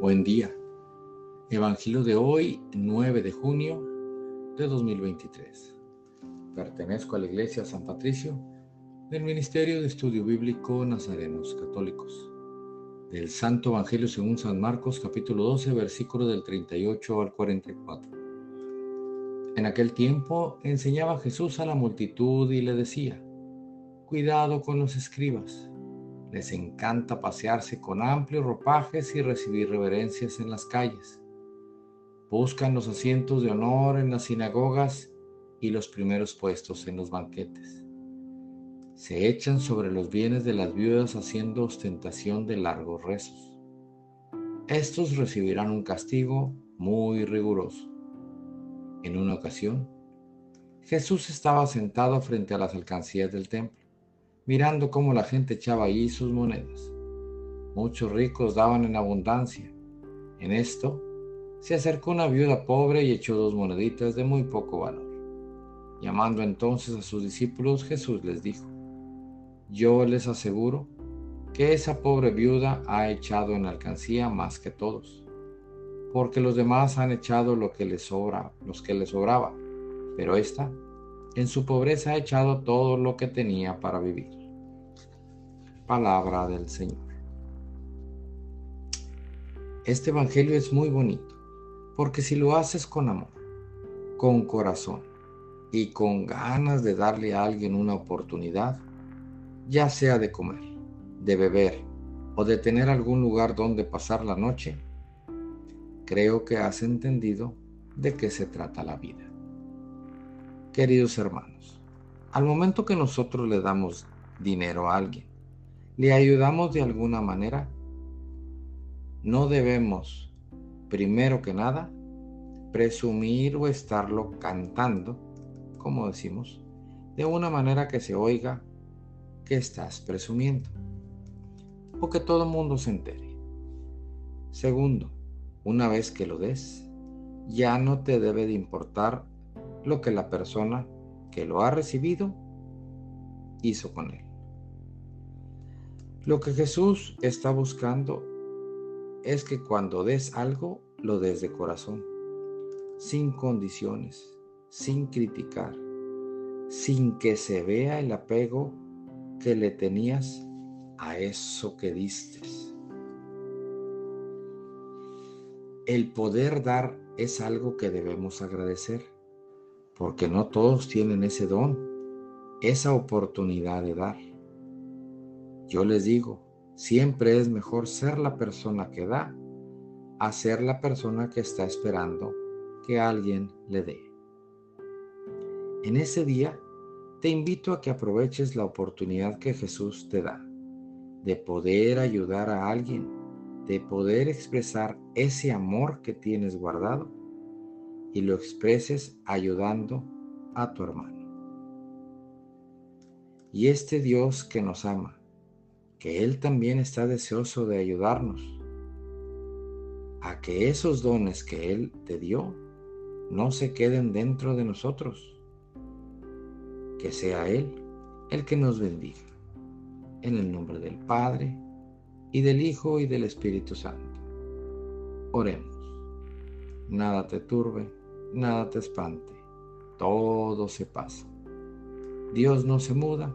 Buen día. Evangelio de hoy, 9 de junio de 2023. Pertenezco a la Iglesia San Patricio del Ministerio de Estudio Bíblico Nazarenos Católicos. Del Santo Evangelio según San Marcos capítulo 12 versículo del 38 al 44. En aquel tiempo enseñaba Jesús a la multitud y le decía, Cuidado con los escribas les encanta pasearse con amplios ropajes y recibir reverencias en las calles. Buscan los asientos de honor en las sinagogas y los primeros puestos en los banquetes. Se echan sobre los bienes de las viudas haciendo ostentación de largos rezos. Estos recibirán un castigo muy riguroso. En una ocasión, Jesús estaba sentado frente a las alcancías del templo mirando cómo la gente echaba allí sus monedas. Muchos ricos daban en abundancia. En esto, se acercó una viuda pobre y echó dos moneditas de muy poco valor. Llamando entonces a sus discípulos, Jesús les dijo, Yo les aseguro que esa pobre viuda ha echado en alcancía más que todos, porque los demás han echado lo que les sobra, los que les sobraba, pero esta, en su pobreza, ha echado todo lo que tenía para vivir palabra del Señor. Este Evangelio es muy bonito, porque si lo haces con amor, con corazón y con ganas de darle a alguien una oportunidad, ya sea de comer, de beber o de tener algún lugar donde pasar la noche, creo que has entendido de qué se trata la vida. Queridos hermanos, al momento que nosotros le damos dinero a alguien, le ayudamos de alguna manera, no debemos, primero que nada, presumir o estarlo cantando, como decimos, de una manera que se oiga que estás presumiendo o que todo el mundo se entere. Segundo, una vez que lo des, ya no te debe de importar lo que la persona que lo ha recibido hizo con él. Lo que Jesús está buscando es que cuando des algo, lo des de corazón, sin condiciones, sin criticar, sin que se vea el apego que le tenías a eso que diste. El poder dar es algo que debemos agradecer, porque no todos tienen ese don, esa oportunidad de dar. Yo les digo, siempre es mejor ser la persona que da a ser la persona que está esperando que alguien le dé. En ese día, te invito a que aproveches la oportunidad que Jesús te da de poder ayudar a alguien, de poder expresar ese amor que tienes guardado y lo expreses ayudando a tu hermano. Y este Dios que nos ama, que Él también está deseoso de ayudarnos a que esos dones que Él te dio no se queden dentro de nosotros. Que sea Él el que nos bendiga. En el nombre del Padre, y del Hijo, y del Espíritu Santo. Oremos. Nada te turbe, nada te espante, todo se pasa. Dios no se muda